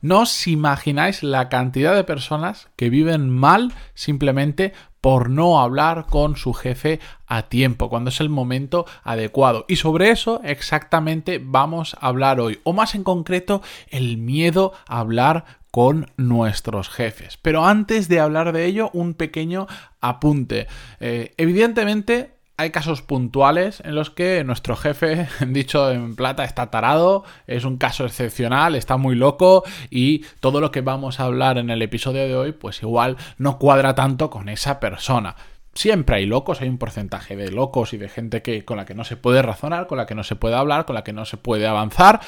No os imagináis la cantidad de personas que viven mal simplemente por no hablar con su jefe a tiempo, cuando es el momento adecuado. Y sobre eso exactamente vamos a hablar hoy, o más en concreto, el miedo a hablar con nuestros jefes. Pero antes de hablar de ello, un pequeño apunte. Eh, evidentemente, hay casos puntuales en los que nuestro jefe, dicho en plata, está tarado, es un caso excepcional, está muy loco y todo lo que vamos a hablar en el episodio de hoy, pues igual no cuadra tanto con esa persona. Siempre hay locos, hay un porcentaje de locos y de gente que, con la que no se puede razonar, con la que no se puede hablar, con la que no se puede avanzar.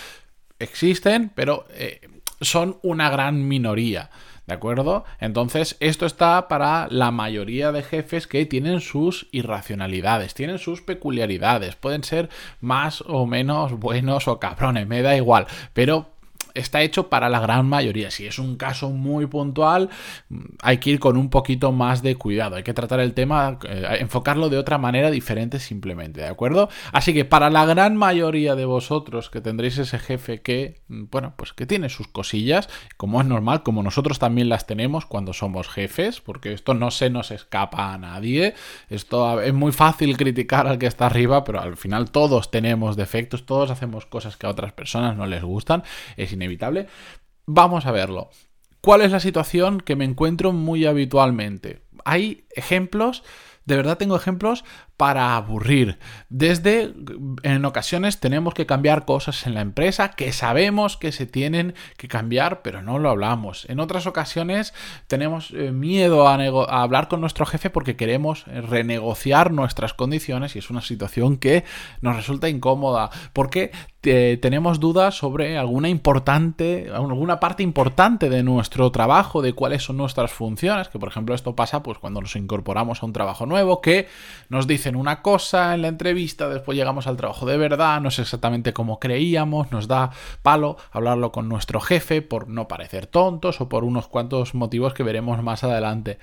Existen, pero eh, son una gran minoría. ¿De acuerdo? Entonces, esto está para la mayoría de jefes que tienen sus irracionalidades, tienen sus peculiaridades, pueden ser más o menos buenos o cabrones, me da igual, pero está hecho para la gran mayoría. Si es un caso muy puntual, hay que ir con un poquito más de cuidado. Hay que tratar el tema, eh, enfocarlo de otra manera diferente simplemente, ¿de acuerdo? Así que para la gran mayoría de vosotros que tendréis ese jefe que, mm, bueno, pues que tiene sus cosillas, como es normal, como nosotros también las tenemos cuando somos jefes, porque esto no se nos escapa a nadie. Esto es muy fácil criticar al que está arriba, pero al final todos tenemos defectos, todos hacemos cosas que a otras personas no les gustan. Es inevitable. Vamos a verlo. ¿Cuál es la situación que me encuentro muy habitualmente? Hay ejemplos, de verdad tengo ejemplos para aburrir. Desde, en ocasiones tenemos que cambiar cosas en la empresa que sabemos que se tienen que cambiar, pero no lo hablamos. En otras ocasiones tenemos eh, miedo a, hablar con nuestro jefe porque queremos renegociar nuestras condiciones y es una situación que nos resulta incómoda. Porque eh, tenemos dudas sobre alguna importante, alguna parte importante de nuestro trabajo, de cuáles son nuestras funciones, que por ejemplo esto pasa pues cuando nos incorporamos a un trabajo nuevo, que nos dicen una cosa en la entrevista, después llegamos al trabajo de verdad, no es exactamente como creíamos, nos da palo hablarlo con nuestro jefe por no parecer tontos o por unos cuantos motivos que veremos más adelante.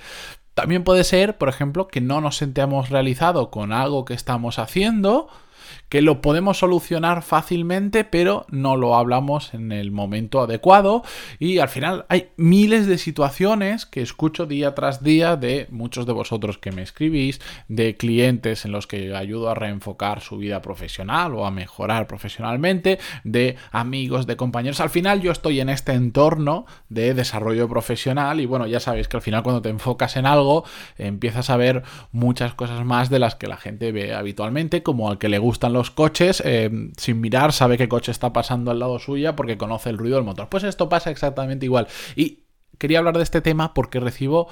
También puede ser, por ejemplo, que no nos sentamos realizado con algo que estamos haciendo, que lo podemos solucionar fácilmente, pero no lo hablamos en el momento adecuado. Y al final hay miles de situaciones que escucho día tras día de muchos de vosotros que me escribís, de clientes en los que ayudo a reenfocar su vida profesional o a mejorar profesionalmente, de amigos, de compañeros. Al final yo estoy en este entorno de desarrollo profesional y bueno, ya sabéis que al final cuando te enfocas en algo empiezas a ver muchas cosas más de las que la gente ve habitualmente, como al que le gustan los coches, eh, sin mirar, sabe qué coche está pasando al lado suya porque conoce el ruido del motor. Pues esto pasa exactamente igual. Y quería hablar de este tema porque recibo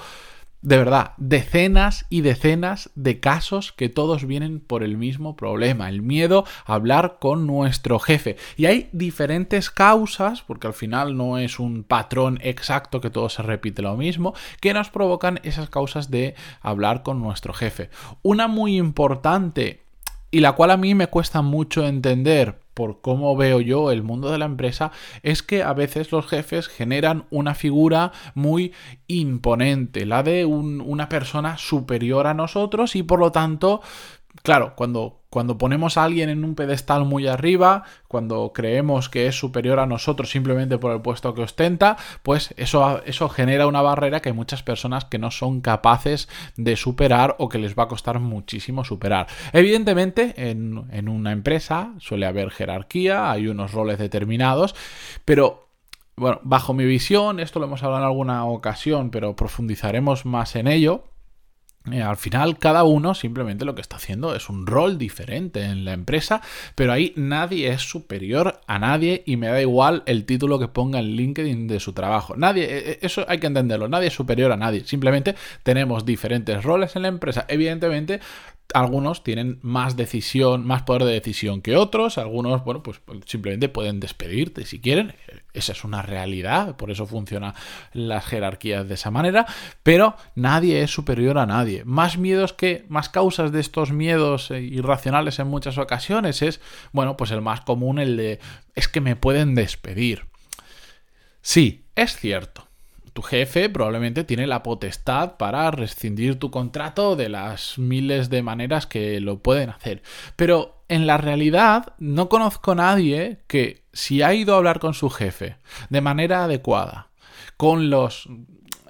de verdad, decenas y decenas de casos que todos vienen por el mismo problema, el miedo a hablar con nuestro jefe. Y hay diferentes causas, porque al final no es un patrón exacto que todo se repite lo mismo, que nos provocan esas causas de hablar con nuestro jefe. Una muy importante y la cual a mí me cuesta mucho entender por cómo veo yo el mundo de la empresa, es que a veces los jefes generan una figura muy imponente, la de una persona superior a nosotros y por lo tanto Claro, cuando, cuando ponemos a alguien en un pedestal muy arriba, cuando creemos que es superior a nosotros simplemente por el puesto que ostenta, pues eso, eso genera una barrera que hay muchas personas que no son capaces de superar o que les va a costar muchísimo superar. Evidentemente, en, en una empresa suele haber jerarquía, hay unos roles determinados, pero bueno, bajo mi visión, esto lo hemos hablado en alguna ocasión, pero profundizaremos más en ello al final cada uno simplemente lo que está haciendo es un rol diferente en la empresa, pero ahí nadie es superior a nadie y me da igual el título que ponga en LinkedIn de su trabajo. Nadie, eh, eh, eso hay que entenderlo, nadie es superior a nadie, simplemente tenemos diferentes roles en la empresa. Evidentemente algunos tienen más decisión, más poder de decisión que otros, algunos, bueno, pues simplemente pueden despedirte si quieren, esa es una realidad, por eso funcionan las jerarquías de esa manera, pero nadie es superior a nadie. Más miedos que, más causas de estos miedos eh, irracionales en muchas ocasiones es, bueno, pues el más común, el de, es que me pueden despedir. Sí, es cierto tu jefe probablemente tiene la potestad para rescindir tu contrato de las miles de maneras que lo pueden hacer. Pero en la realidad no conozco a nadie que si ha ido a hablar con su jefe de manera adecuada, con los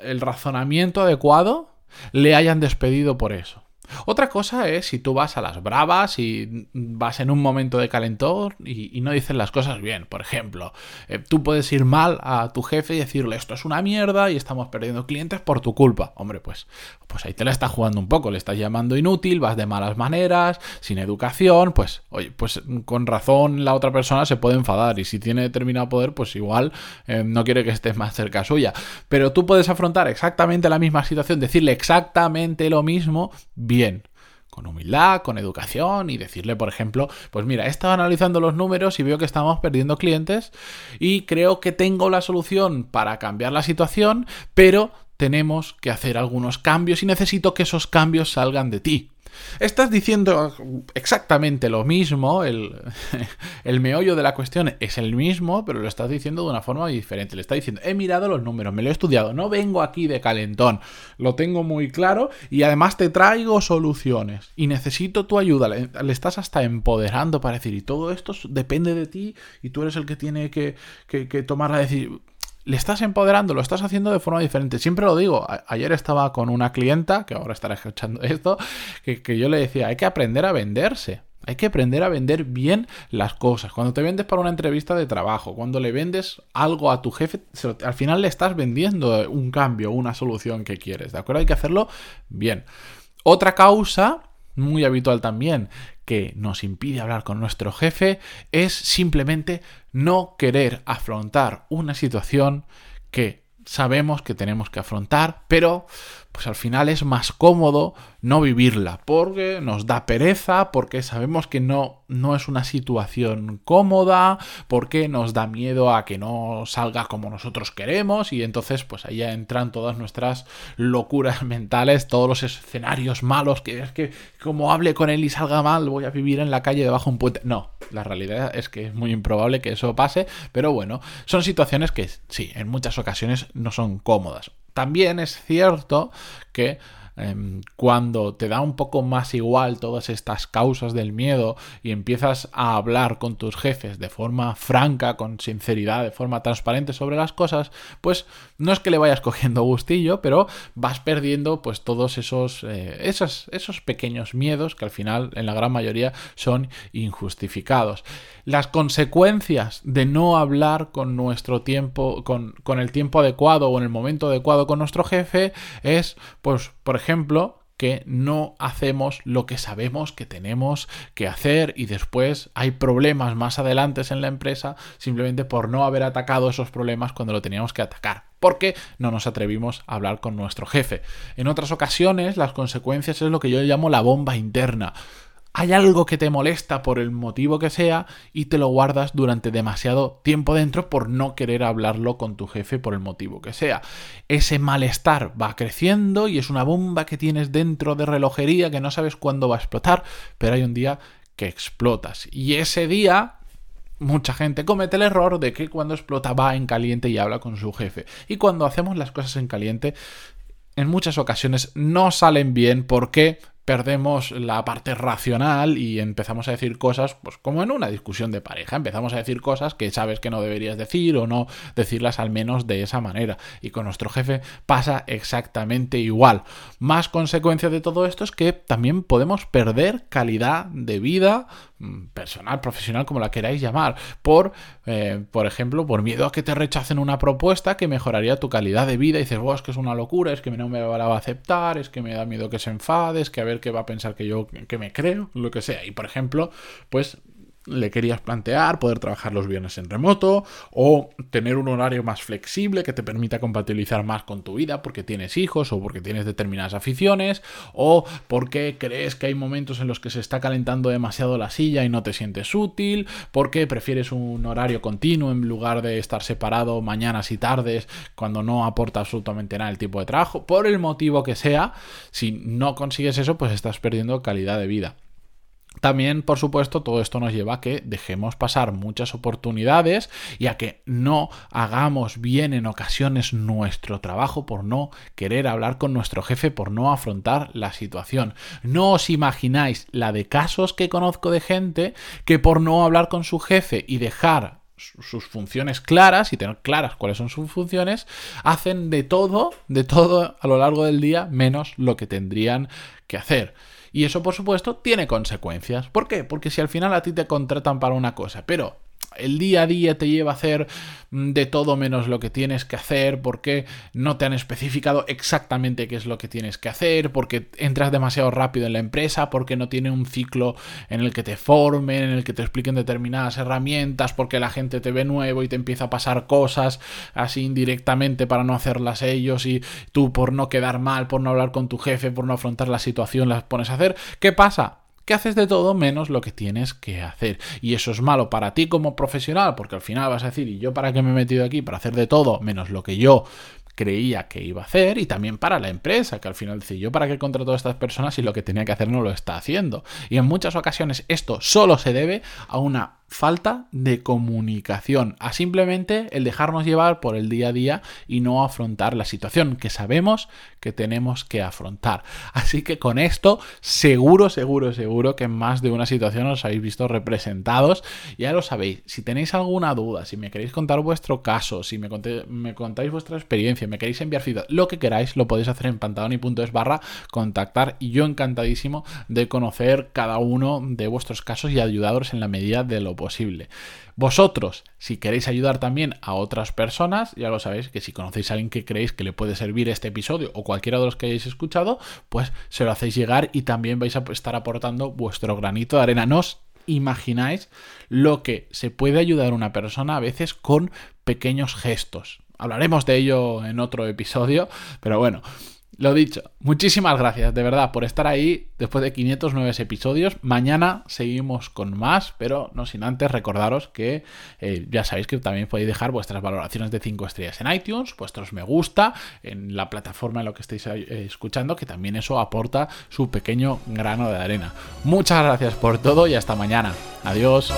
el razonamiento adecuado, le hayan despedido por eso. Otra cosa es si tú vas a las bravas y vas en un momento de calentón y, no dices las cosas bien. Por ejemplo, eh, tú puedes ir mal a tu jefe y decirle esto es una mierda y estamos perdiendo clientes por tu culpa. Hombre, pues, pues ahí te la estás jugando un poco, le estás llamando inútil, vas de malas maneras, sin educación, pues oye, pues con razón la otra persona se puede enfadar y si tiene determinado poder, pues igual eh, no quiere que estés más cerca suya. Pero tú puedes afrontar exactamente la misma situación, decirle exactamente lo mismo bien con humildad, con educación y decirle, por ejemplo, pues mira, he estado analizando los números y veo que estamos perdiendo clientes y creo que tengo la solución para cambiar la situación, pero tenemos que hacer algunos cambios y necesito que esos cambios salgan de ti. Estás diciendo exactamente lo mismo, el, el, meollo de la cuestión es el mismo, pero lo estás diciendo de una forma diferente. Le estás diciendo, he mirado los números, me lo he estudiado, no vengo aquí de calentón, lo tengo muy claro y además te traigo soluciones y necesito tu ayuda. Le, estás hasta empoderando para decir, y todo esto depende de ti y tú eres el que tiene que, que, que tomar la decisión le estás empoderando, lo estás haciendo de forma diferente. Siempre lo digo, ayer estaba con una clienta, que ahora estará escuchando esto, que, yo le decía, hay que aprender a venderse. Hay que aprender a vender bien las cosas. Cuando te vendes para una entrevista de trabajo, cuando le vendes algo a tu jefe, al final le estás vendiendo un cambio, una solución que quieres. ¿De acuerdo? Hay que hacerlo bien. Otra causa muy habitual también, que nos impide hablar con nuestro jefe es simplemente no querer afrontar una situación que sabemos que tenemos que afrontar, pero pues al final es más cómodo no vivirla, porque nos da pereza, porque sabemos que no, no es una situación cómoda, porque nos da miedo a que no salga como nosotros queremos, y entonces pues ahí entran todas nuestras locuras mentales, todos los escenarios malos, que es que como hable con él y salga mal, voy a vivir en la calle debajo de un puente. No, la realidad es que es muy improbable que eso pase, pero bueno, son situaciones que sí, en muchas ocasiones no son cómodas. También es cierto que Em, cuando te da un poco más igual todas estas causas del miedo y empiezas a hablar con tus jefes de forma franca, con sinceridad, de forma transparente sobre las cosas, pues no es que le vayas cogiendo gustillo, pero vas perdiendo pues todos esos, eh, esos, esos pequeños miedos que al final en la gran mayoría son injustificados. Las consecuencias de no hablar con nuestro tiempo, con, con el tiempo adecuado o en el momento adecuado con nuestro jefe es, pues, por ejemplo, ejemplo, que no hacemos lo que sabemos que tenemos que hacer y después hay problemas más adelante en la empresa simplemente por no haber atacado esos problemas cuando lo teníamos que atacar porque no nos atrevimos a hablar con nuestro jefe. En otras ocasiones las consecuencias es lo que yo llamo la bomba interna hay algo que te molesta por el motivo que sea y te lo guardas durante demasiado tiempo dentro por no querer hablarlo con tu jefe por el motivo que sea. Ese malestar va creciendo y es una bomba que tienes dentro de relojería que no sabes cuándo va a explotar, pero hay un día que explotas. Y ese día Mucha gente comete el error de que cuando explota va en caliente y habla con su jefe. Y cuando hacemos las cosas en caliente, en muchas ocasiones no salen bien porque perdemos la parte racional y empezamos a decir cosas, pues como en una discusión de pareja, empezamos a decir cosas que sabes que no deberías decir o no decirlas al menos de esa manera. Y con nuestro jefe pasa exactamente igual. Más consecuencia de todo esto es que también podemos perder calidad de vida personal, profesional, como la queráis llamar, por, eh, por ejemplo, por miedo a que te rechacen una propuesta que mejoraría tu calidad de vida y dices, es que es una locura, es que no me va a aceptar, es que me da miedo que se enfade, es que a ver que va a pensar que yo que me creo, lo que sea. Y por ejemplo, pues le querías plantear poder trabajar los viernes en remoto o tener un horario más flexible que te permita compatibilizar más con tu vida porque tienes hijos o porque tienes determinadas aficiones o porque crees que hay momentos en los que se está calentando demasiado la silla y no te sientes útil, porque prefieres un horario continuo en lugar de estar separado mañanas y tardes cuando no aporta absolutamente nada el tipo de trabajo, por el motivo que sea, si no consigues eso pues estás perdiendo calidad de vida. También, por supuesto, todo esto nos lleva a que dejemos pasar muchas oportunidades y a que no hagamos bien en ocasiones nuestro trabajo por no querer hablar con nuestro jefe, por no afrontar la situación. No os imagináis la de casos que conozco de gente que por no hablar con su jefe y dejar sus funciones claras y tener claras cuáles son sus funciones, hacen de todo, de todo a lo largo del día, menos lo que tendrían que hacer. Y eso, por supuesto, tiene consecuencias. ¿Por qué? Porque si al final a ti te contratan para una cosa, pero el día a día te lleva a hacer mm, de todo menos lo que tienes que hacer, porque no te han especificado exactamente qué es lo que tienes que hacer, porque entras demasiado rápido en la empresa, porque no tiene un ciclo en el que te formen, en el que te expliquen determinadas herramientas, porque la gente te ve nuevo y te empieza a pasar cosas así indirectamente para no hacerlas ellos y tú por no quedar mal, por no hablar con tu jefe, por no afrontar la situación, las pones a hacer. ¿Qué pasa? Que haces de todo menos lo que tienes que hacer. Y eso es malo para ti como profesional, porque al final vas a decir, ¿y yo para qué me he metido aquí? Para hacer de todo menos lo que yo creía que iba a hacer y también para la empresa, que al final dice, yo para qué contrato a estas personas si lo que tenía que hacer no lo está haciendo. Y en muchas ocasiones esto solo se debe a una falta de comunicación, a simplemente el dejarnos llevar por el día a día y no afrontar la situación que sabemos que tenemos que afrontar. Así que con esto, seguro, seguro, seguro que en más de una situación os habéis visto representados. Ya lo sabéis, si tenéis alguna duda, si me queréis contar vuestro caso, si me, me contáis vuestra experiencia, me queréis enviar feedback, lo que queráis, lo podéis hacer en pantaloni.es barra contactar y yo encantadísimo de conocer cada uno de vuestros casos y ayudaros en la medida de lo posible. Vosotros, si queréis ayudar también a otras personas, ya lo sabéis que si conocéis a alguien que creéis que le puede servir este episodio o cualquiera de los que hayáis escuchado, pues se lo hacéis llegar y también vais a estar aportando vuestro granito de arena. No os imagináis lo que se puede ayudar una persona a veces con pequeños gestos. Hablaremos de ello en otro episodio, pero bueno, lo dicho, muchísimas gracias de verdad por estar ahí después de 509 episodios. Mañana seguimos con más, pero no sin antes recordaros que eh, ya sabéis que también podéis dejar vuestras valoraciones de 5 estrellas en iTunes, vuestros me gusta en la plataforma en lo que estéis eh, escuchando, que también eso aporta su pequeño grano de arena. Muchas gracias por todo y hasta mañana. Adiós.